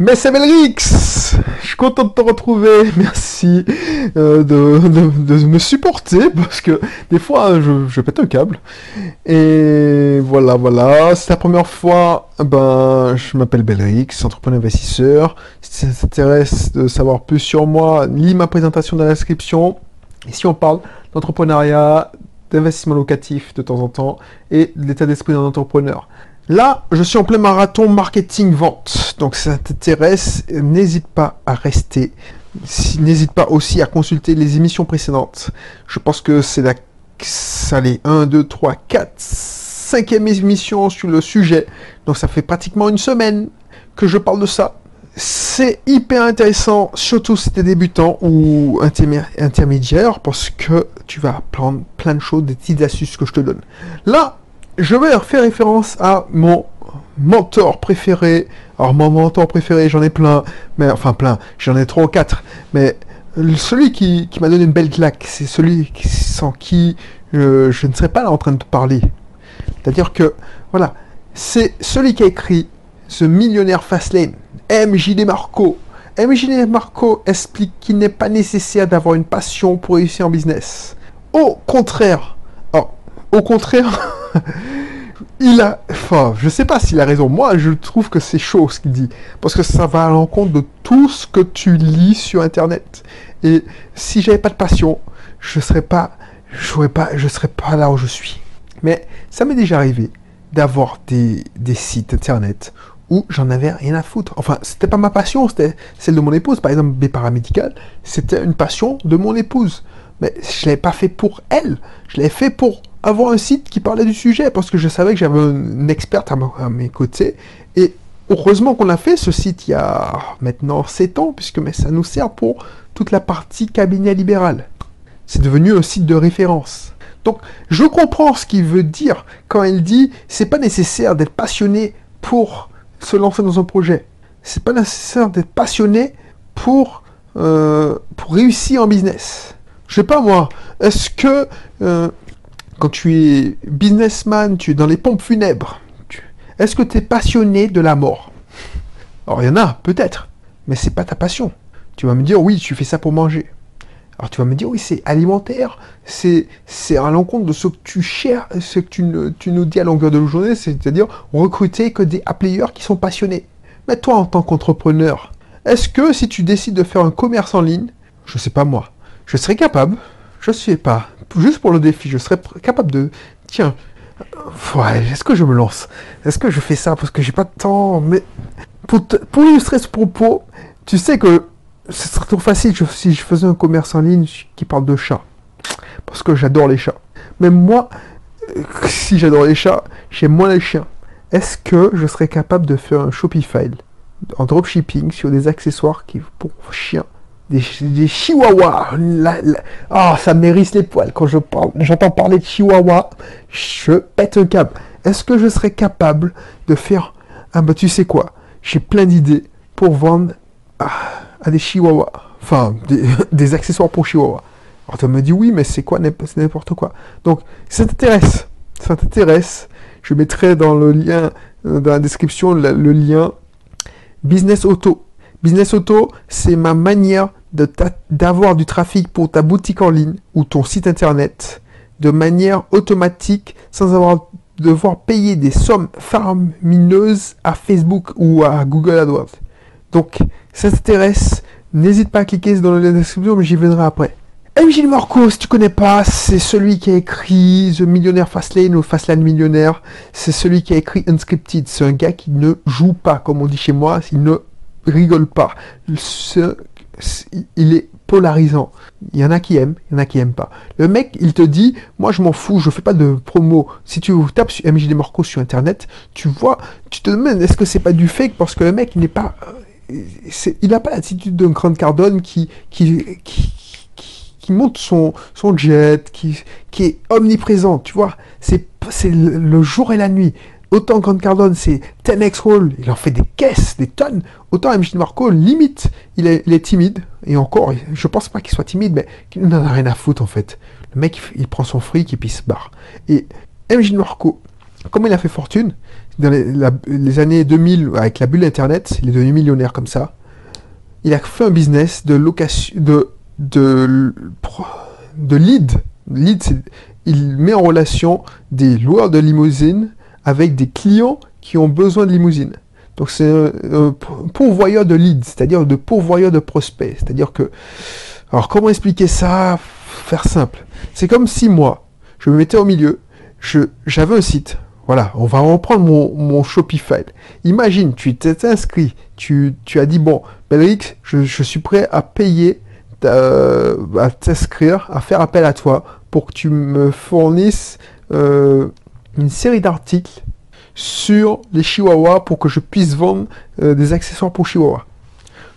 Mais c'est Belrix Je suis content de te retrouver, merci euh, de, de, me supporter, parce que des fois je, je pète un câble. Et voilà, voilà, c'est la première fois, ben, je m'appelle Belrix, entrepreneur investisseur. Si ça t'intéresse de savoir plus sur moi, lis ma présentation dans la description. Ici on parle d'entrepreneuriat, d'investissement locatif de temps en temps, et de l'état d'esprit d'un entrepreneur. Là, je suis en plein marathon marketing vente. Donc si ça t'intéresse, n'hésite pas à rester. N'hésite pas aussi à consulter les émissions précédentes. Je pense que c'est la allez, 1, 2, 3, 4, 5 émission sur le sujet. Donc ça fait pratiquement une semaine que je parle de ça. C'est hyper intéressant, surtout si tu es débutant ou intermédiaire, parce que tu vas apprendre plein de choses, des petites astuces que je te donne. Là, je vais faire référence à mon mentor préféré. Alors mon mentor préféré, j'en ai plein, mais enfin plein, j'en ai trois ou quatre. Mais celui qui, m'a donné une belle claque, c'est celui sans qui je, je ne serais pas là en train de parler. C'est-à-dire que, voilà, c'est celui qui a écrit The Millionnaire Fastlane, MJD Marco. MJD Marco explique qu'il n'est pas nécessaire d'avoir une passion pour réussir en business. Au contraire, au contraire, il a, enfin, je sais pas s'il a raison. Moi, je trouve que c'est chaud ce qu'il dit, parce que ça va à l'encontre de tout ce que tu lis sur Internet. Et si j'avais pas de passion, je serais pas, je pas, je serais pas là où je suis. Mais ça m'est déjà arrivé d'avoir des, des sites Internet où j'en avais rien à foutre. Enfin, c'était pas ma passion, c'était celle de mon épouse. Par exemple, B paramédical, c'était une passion de mon épouse. Mais je l'avais pas fait pour elle, je l'avais fait pour avoir un site qui parlait du sujet parce que je savais que j'avais une experte à, mes côtés. Et heureusement qu'on a fait ce site il y a maintenant 7 ans, puisque mais ça nous sert pour toute la partie cabinet libéral. C'est devenu un site de référence. Donc, je comprends ce qu'il veut dire quand il dit c'est pas nécessaire d'être passionné pour se lancer dans un projet. C'est pas nécessaire d'être passionné pour, euh, pour réussir en business. Je sais pas moi, est-ce que euh, quand tu es businessman, tu es dans les pompes funèbres, est-ce que tu es passionné de la mort? Alors il y en a, peut-être, mais c'est pas ta passion. Tu vas me dire, oui, tu fais ça pour manger. Alors tu vas me dire, oui, c'est alimentaire, c'est, à l'encontre de ce que tu cherches, ce que tu, nous dis à longueur de journée, c'est-à-dire recruter que des players qui sont passionnés. Mais toi, en tant qu'entrepreneur, est-ce que si tu décides de faire un commerce en ligne, je sais pas moi, je serais capable, je sais pas, juste pour le défi, je serais capable de, tiens, ouais, est-ce que je me lance? Est-ce que je fais ça parce que j'ai pas de temps? Mais pour, illustrer ce propos, tu sais que ce serait trop facile si je faisais un commerce en ligne qui parle de chats. Parce que j'adore les chats. Mais moi, euh, si j'adore les chats, j'aime moins les chiens. Est-ce que je serais capable de faire un Shopify en dropshipping sur des accessoires pour chiens des, des chihuahuas. oh, ça mérite les poils. Quand je parle, j'entends parler de chihuahua, je pète un câble. Est-ce que je serais capable de faire... Ah bah tu sais quoi, j'ai plein d'idées pour vendre à, des chihuahuas. Enfin, des, accessoires pour chihuahuas. Alors tu me dis oui, mais c'est quoi C'est n'importe quoi. Donc, ça t'intéresse, ça t'intéresse, je mettrai dans le lien, euh, dans la description, le lien Business Auto. Business Auto, c'est ma manière d'avoir du trafic pour ta boutique en ligne ou ton site internet de manière automatique sans avoir devoir payer des sommes faramineuses à Facebook ou à Google AdWords. Donc, ça t'intéresse, n'hésite pas à cliquer dans la description, mais j'y viendrai après. MJ Marco, si tu connais pas, c'est celui qui a écrit The Millionaire Fastlane ou Fastlane Millionnaire. C'est celui qui a écrit Unscripted. C'est un gars qui ne joue pas, comme on dit chez moi. Il ne rigole pas il est polarisant. Il y en a qui aiment, il y en a qui aiment pas. Le mec, il te dit, moi je m'en fous, je fais pas de promo. Si tu tapes MJD Marco sur internet, tu vois, tu te demandes est-ce que c'est pas du fake parce que le mec n'est pas, euh, il n'a pas l'attitude d'un Grant Cardone qui, qui, qui, qui monte son, son jet, qui, qui est omniprésent, tu vois. C'est, c'est le jour et la nuit. Autant Grant Cardone, c'est 10x roll, il en fait des caisses, des tonnes. Autant MJ Marco, limite, il est, timide. Et encore, je pense pas qu'il soit timide, mais qu'il n'en a rien à foutre en fait. Le mec, il prend son fric et puis il se barre. Et MJ Marco, comment il a fait fortune Dans les, années 2000, avec la bulle Internet, il est devenu millionnaire comme ça. Il a fait un business de location, de, de, de lead. Lead, il met en relation des loueurs de limousines avec des clients qui ont besoin de limousines. Donc c'est un, pourvoyeur de leads, c'est-à-dire de pourvoyeur de prospects. C'est-à-dire que, alors comment expliquer ça? Faire simple. C'est comme si moi, je me mettais au milieu, j'avais un site. Voilà, on va reprendre mon, mon Shopify. Imagine, tu t'es inscrit, tu, tu as dit, bon, Belric, je, je suis prêt à payer, euh, à t'inscrire, à faire appel à toi pour que tu me fournisses euh, une série d'articles sur les chihuahuas pour que je puisse vendre euh, des accessoires pour chihuahuas.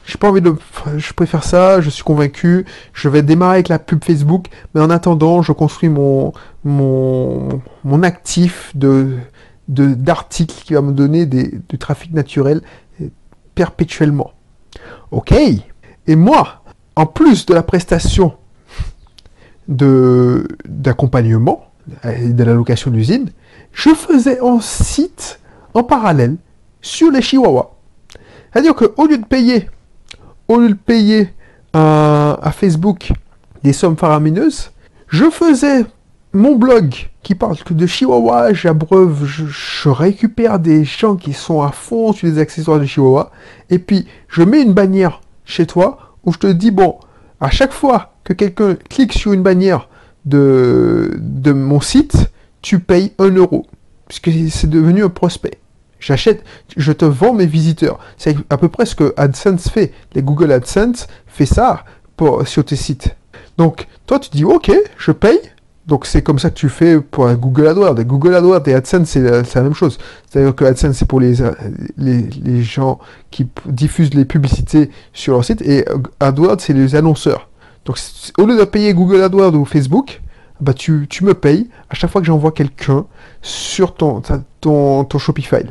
J'ai pas envie de. Je préfère ça, je suis convaincu. Je vais démarrer avec la pub Facebook, mais en attendant, je construis mon, mon, mon actif de, d'articles qui va me donner des, du trafic naturel euh, perpétuellement. Ok? Et moi, en plus de la prestation de, d'accompagnement et de la location d'usine, je faisais un site en parallèle sur les chihuahuas. C'est-à-dire qu'au lieu de payer, au lieu de payer à, Facebook des sommes faramineuses, je faisais mon blog qui parle de chihuahua, j'abreuve, je, récupère des gens qui sont à fond sur les accessoires de chihuahua, et puis je mets une bannière chez toi où je te dis, bon, à chaque fois que quelqu'un clique sur une bannière de mon site, tu payes 1 euro, puisque c'est devenu un prospect. J'achète, je te vends mes visiteurs. C'est à peu près ce que AdSense fait. Les Google AdSense fait ça sur tes sites. Donc, toi, tu dis, OK, je paye. Donc, c'est comme ça que tu fais pour Google AdWords. Google AdWords et AdSense, c'est la, la même chose. C'est-à-dire que AdSense, c'est pour les, les, gens qui diffusent les publicités sur leur site. Et AdWords, c'est les annonceurs. Donc, au lieu de payer Google AdWords ou Facebook, bah, tu, tu me payes à chaque fois que j'envoie quelqu'un sur ton, ton, ton Shopify.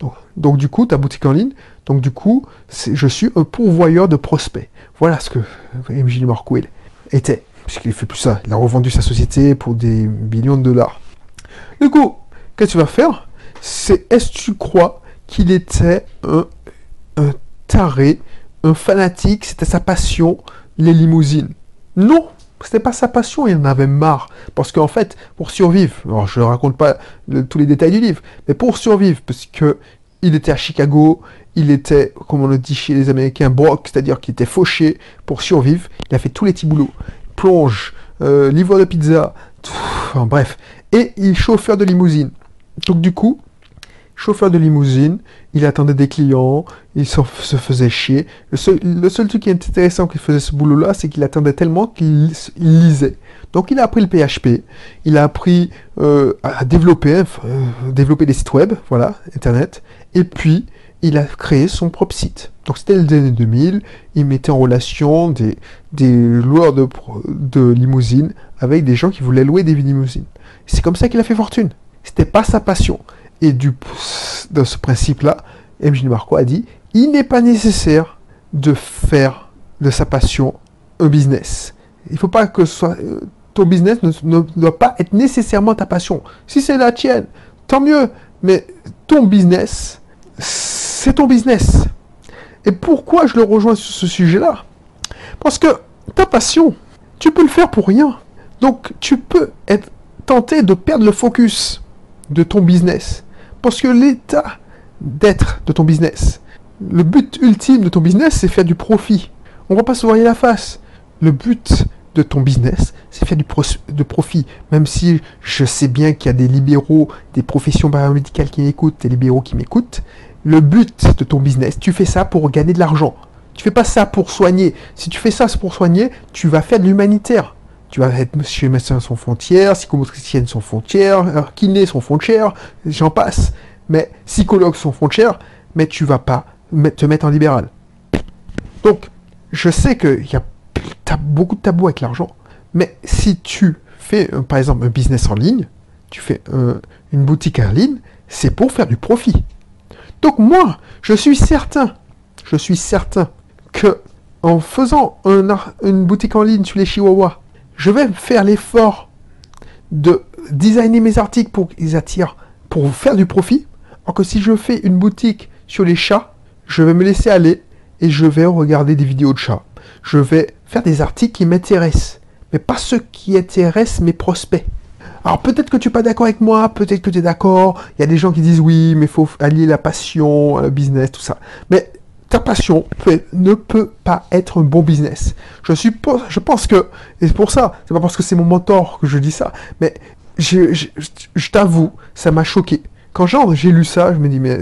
Donc, donc, du coup, ta boutique en ligne, donc du coup, je suis un pourvoyeur de prospects. Voilà ce que MJ Marcoel était, puisqu'il fait plus ça. Il a revendu sa société pour des millions de dollars. Du coup, qu'est-ce que tu vas faire? C'est est-ce que tu crois qu'il était un, un taré, un fanatique, c'était sa passion, les limousines Non, c'était pas sa passion, il en avait marre. Parce qu'en fait, pour survivre, alors je ne raconte pas tous les détails du livre, mais pour survivre, parce que il était à Chicago, il était, comme on le dit chez les Américains, broke, c'est-à-dire qu'il était fauché pour survivre. Il a fait tous les petits boulots. Plonge, euh, livreur de pizza, tout, enfin, bref. Et il chauffeur de limousine. Donc du coup, chauffeur de limousine, il attendait des clients, il se faisait chier. Le seul, truc qui est intéressant qu'il faisait ce boulot-là, c'est qu'il attendait tellement qu'il il lisait. Donc il a appris le PHP, il a appris euh, à développer, euh, développer des sites web, voilà, Internet, et puis il a créé son propre site. Donc c'était les années 2000, il mettait en relation des, loueurs de, de limousines avec des gens qui voulaient louer des limousines. C'est comme ça qu'il a fait fortune. C'était pas sa passion. Et du, de ce principe-là, MJ Marco a dit, il n'est pas nécessaire de faire de sa passion un business. Il faut pas que soit, euh, ton business ne, ne doit pas être nécessairement ta passion. Si c'est la tienne, tant mieux. Mais ton business, c'est ton business. Et pourquoi je le rejoins sur ce sujet-là? Parce que ta passion, tu peux le faire pour rien. Donc tu peux être tenté de perdre le focus de ton business. Parce que l'état d'être de ton business, le but ultime de ton business, c'est faire du profit. On va pas se voiler la face. Le but de ton business, c'est faire du pros- de profit. Même si je sais bien qu'il y a des libéraux, des professions paramédicales qui m'écoutent, des libéraux qui m'écoutent, le but de ton business, tu fais ça pour gagner de l'argent. Tu fais pas ça pour soigner. Si tu fais ça pour soigner, tu vas faire de l'humanitaire. Tu vas être chez médecins sans frontières, psychomotriciennes sans frontières, euh, kinés sans frontières, j'en passe. Mais psychologues sans frontières, mais tu vas pas te mettre en libéral. Donc, je sais qu'il y a beaucoup de tabous avec l'argent, mais si tu fais, euh, par exemple, un business en ligne, tu fais euh, une boutique en ligne, c'est pour faire du profit. Donc moi, je suis certain, je suis certain que en faisant une boutique en ligne sur les chihuahuas, je vais faire l'effort de designer mes articles pour qu'ils attirent pour faire du profit. Alors que si je fais une boutique sur les chats, je vais me laisser aller et je vais regarder des vidéos de chats. Je vais faire des articles qui m'intéressent, mais pas ceux qui intéressent mes prospects. Alors peut-être que tu n'es pas d'accord avec moi, peut-être que tu es d'accord. Il y a des gens qui disent oui, mais il faut allier la passion, le business, tout ça. Mais ta passion ne peut pas être un bon business. Je suppose, je pense que, et c'est pour ça, c'est pas parce que c'est mon mentor que je dis ça, mais je, t'avoue, ça m'a choqué. Quand j'ai lu ça, je me dis, mais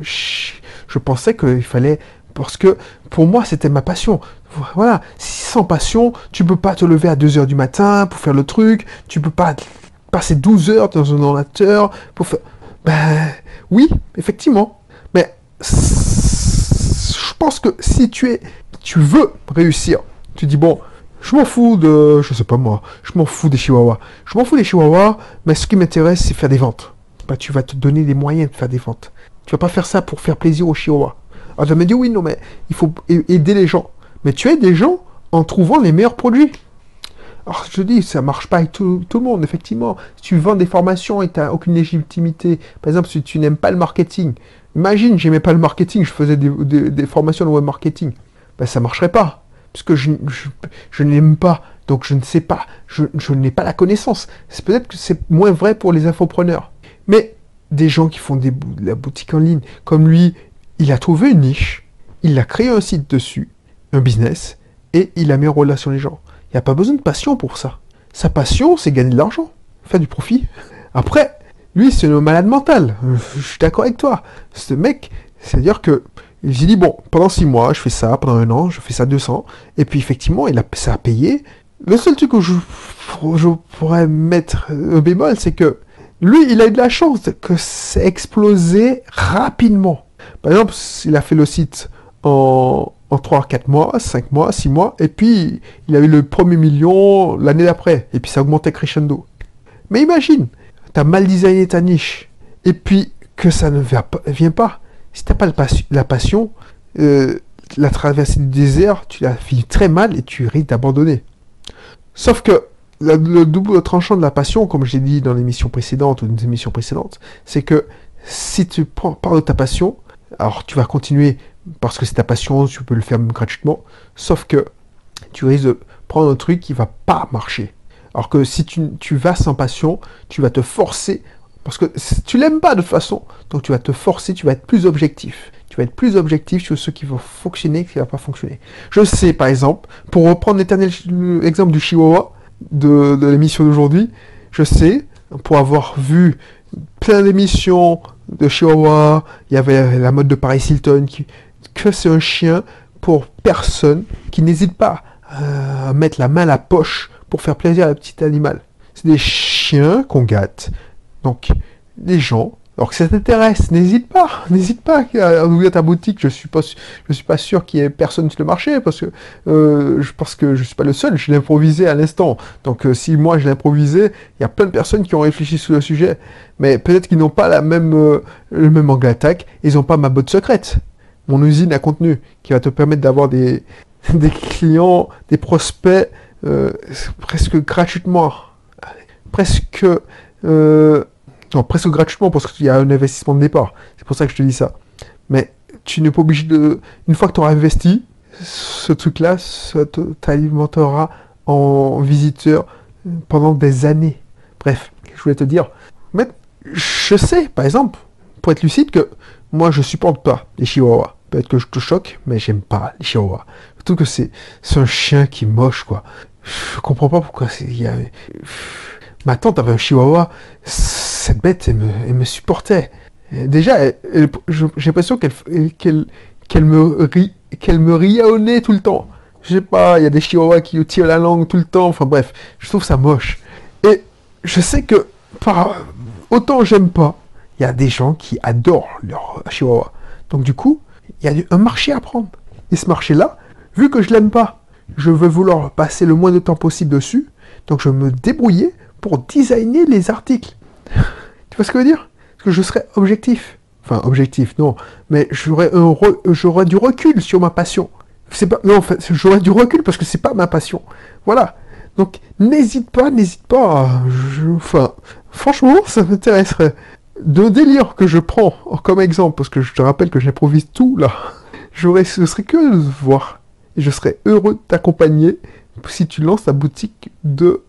je pensais qu'il fallait, parce que pour moi, c'était ma passion. Voilà, sans passion, tu peux pas te lever à 2 heures du matin pour faire le truc, tu peux pas passer 12 heures dans un ordinateur pour faire... Ben oui, effectivement, mais pense que si tu es, tu veux réussir, tu dis bon, je m'en fous de, je sais pas moi, je m'en fous des chihuahuas. Je m'en fous des chihuahuas, mais ce qui m'intéresse, c'est faire des ventes. Bah, tu vas te donner les moyens de faire des ventes. Tu vas pas faire ça pour faire plaisir aux chihuahuas. Alors, tu vas me dire, oui, non, mais il faut aider les gens. Mais tu aides les gens en trouvant les meilleurs produits. Alors, je te dis, ça marche pas avec tout, le monde, effectivement. Si tu vends des formations et tu n'as aucune légitimité, par exemple, si tu n'aimes pas le marketing, imagine, j'aimais pas le marketing, je faisais des, formations de web marketing, ben, ça marcherait pas puisque je, je, n'aime pas, donc je ne sais pas, je, n'ai pas la connaissance. C'est peut-être que c'est moins vrai pour les infopreneurs. Mais des gens qui font des, de la boutique en ligne, comme lui, il a trouvé une niche, il a créé un site dessus, un business, et il a mis en relation les gens. Il n'y a pas besoin de passion pour ça. Sa passion, c'est gagner de l'argent, faire du profit. Après, lui, c'est un malade mental. Je suis d'accord avec toi. Ce mec, c'est-à-dire que j'ai dit, bon, pendant six mois, je fais ça, pendant un an, je fais ça 200. Et puis, effectivement, il a, ça a payé. Le seul truc que je, je pourrais mettre un bémol, c'est que lui, il a eu de la chance que c'est explosé rapidement. Par exemple, il a fait le site en, en 3, 4 mois, 5 mois, 6 mois, et puis il a eu le premier million l'année d'après, et puis ça augmentait crescendo. Mais imagine, tu as mal designé ta niche, et puis que ça ne vient pas. Si t'as pas la passion, euh, la traversée du désert, tu la fini très mal et tu risques d'abandonner. Sauf que le double tranchant de la passion, comme j'ai dit dans l'émission précédente ou dans émissions précédentes, c'est que si tu prends de ta passion, alors tu vas continuer parce que c'est ta passion, tu peux le faire gratuitement, sauf que tu risques de prendre un truc qui va pas marcher. Alors que si tu, tu vas sans passion, tu vas te forcer parce que tu l'aimes pas de toute façon. Donc tu vas te forcer, tu vas être plus objectif. Tu vas être plus objectif sur ce qui va fonctionner et ce qui va pas fonctionner. Je sais, par exemple, pour reprendre l'éternel exemple du Chihuahua de, l'émission d'aujourd'hui, je sais, pour avoir vu plein d'émissions de Chihuahua, il y avait la mode de Paris Hilton, qui, que c'est un chien pour personne qui n'hésite pas à mettre la main à la poche pour faire plaisir à la petite animal. C'est des chiens qu'on gâte, donc, les gens, alors que ça t'intéresse, n'hésite pas, n'hésite pas à ouvrir ta boutique. Je suis pas, je suis pas sûr qu'il y ait personne sur le marché parce que euh, je pense que je suis pas le seul. Je l'ai improvisé à l'instant. Donc, euh, si moi je l'ai improvisé, il y a plein de personnes qui ont réfléchi sur le sujet, mais peut-être qu'ils n'ont pas la même, euh, le même angle d'attaque. Ils n'ont pas ma botte secrète, mon usine à contenu qui va te permettre d'avoir des, des clients, des prospects presque gratuitement, presque euh, non, presque gratuitement parce qu'il y a un investissement de départ. C'est pour ça que je te dis ça. Mais tu n'es pas obligé de. Une fois que tu auras investi, ce truc-là, ça t'alimentera en visiteurs pendant des années. Bref, je voulais te dire. Mais je sais, par exemple, pour être lucide, que moi je supporte pas les chihuahuas. Peut-être que je te choque, mais j'aime pas les chihuahuas. Trouve que c'est un chien qui moche, quoi. Je comprends pas pourquoi il y a ma tante avait un chihuahua, cette bête, elle me, supportait. Déjà, j'ai l'impression qu'elle me, rit, qu'elle me riait au nez tout le temps. Je sais pas, il y a des chihuahuas qui tirent la langue tout le temps, enfin bref, je trouve ça moche. Et je sais que, par, autant j'aime pas, il y a des gens qui adorent leur chihuahua. Donc du coup, il y a un marché à prendre. Et ce marché-là, vu que je l'aime pas, je veux vouloir passer le moins de temps possible dessus, donc je me débrouiller pour designer les articles. tu vois ce que je veux dire? Parce que je serais objectif. Enfin, objectif, non. Mais j'aurais, j'aurais du recul sur ma passion. C'est pas, non, en fait, j'aurais du recul parce que c'est pas ma passion. Voilà. Donc, n'hésite pas, n'hésite pas. enfin, franchement, ça m'intéresserait. de délire que je prends comme exemple, parce que je te rappelle que j'improvise tout là, j'aurais, ce serait que de voir. Et je serais heureux de t'accompagner si tu lances ta boutique de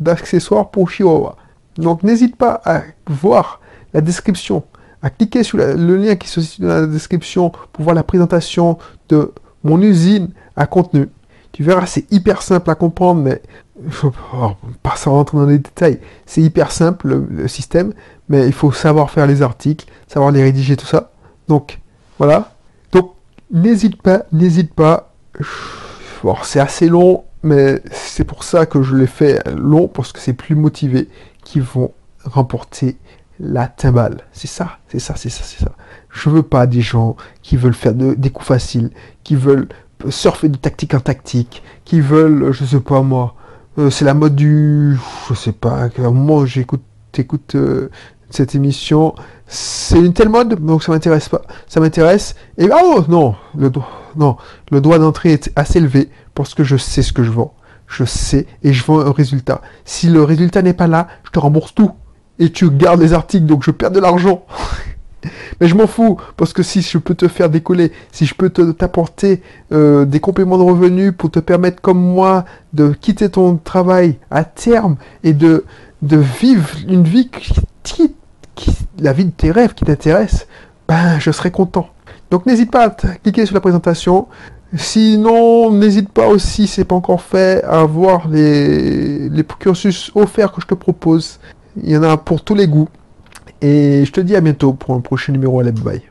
d'accessoires pour Chihuahua. Donc n'hésite pas à voir la description, à cliquer sur le lien qui se situe dans la description pour voir la présentation de mon usine à contenu. Tu verras, c'est hyper simple à comprendre, mais faut pas rentrer dans les détails. C'est hyper simple le, système, mais il faut savoir faire les articles, savoir les rédiger, tout ça. Donc voilà. N'hésite pas, n'hésite pas. c'est assez long, mais c'est pour ça que je l'ai fait long, parce que c'est plus motivé qui vont remporter la timbale. C'est ça, c'est ça, c'est ça, c'est ça. Je veux pas des gens qui veulent faire des coups faciles, qui veulent surfer de tactique en tactique, qui veulent, je sais pas moi, euh, c'est la mode du, je sais pas, à un j'écoute, cette émission, c'est une telle mode, donc ça m'intéresse pas, ça m'intéresse, et oh non, le non, le droit d'entrée est assez élevé parce que je sais ce que je vends, je sais et je vends un résultat. Si le résultat n'est pas là, je te rembourse tout. Et tu gardes les articles, donc je perds de l'argent. Mais je m'en fous, parce que si je peux te faire décoller, si je peux t'apporter euh, des compléments de revenus pour te permettre, comme moi, de quitter ton travail à terme et de, de vivre une vie la vie de tes rêves qui t'intéresse, ben je serai content. Donc n'hésite pas à cliquer sur la présentation. Sinon, n'hésite pas aussi, c'est pas encore fait, à voir les, les cursus offerts que je te propose. Il y en a pour tous les goûts. Et je te dis à bientôt pour un prochain numéro à la bye.